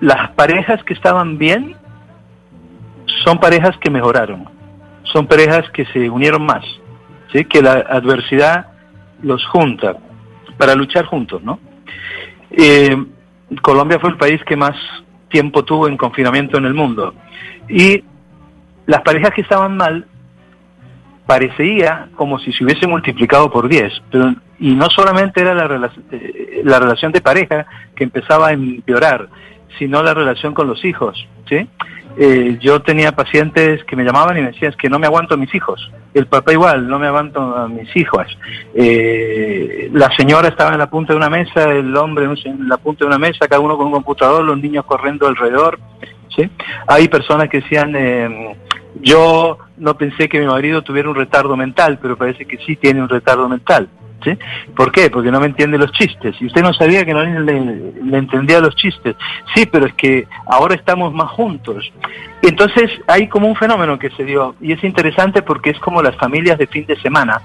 las parejas que estaban bien son parejas que mejoraron, son parejas que se unieron más, ¿sí? que la adversidad los junta para luchar juntos, ¿no? Eh, Colombia fue el país que más tiempo tuvo en confinamiento en el mundo y las parejas que estaban mal parecía como si se hubiese multiplicado por 10, pero y no solamente era la, eh, la relación de pareja que empezaba a empeorar, sino la relación con los hijos, ¿sí? Eh, yo tenía pacientes que me llamaban y me decían que no me aguanto a mis hijos. El papá igual, no me aguanto a mis hijos. Eh, la señora estaba en la punta de una mesa, el hombre en la punta de una mesa, cada uno con un computador, los niños corriendo alrededor. ¿sí? Hay personas que decían, eh, yo no pensé que mi marido tuviera un retardo mental, pero parece que sí tiene un retardo mental. ¿Por qué? Porque no me entiende los chistes. Y usted no sabía que no le, le, entendía los chistes. Sí, pero es que ahora estamos más juntos. Entonces hay como un fenómeno que se dio y es interesante porque es como las familias de fin de semana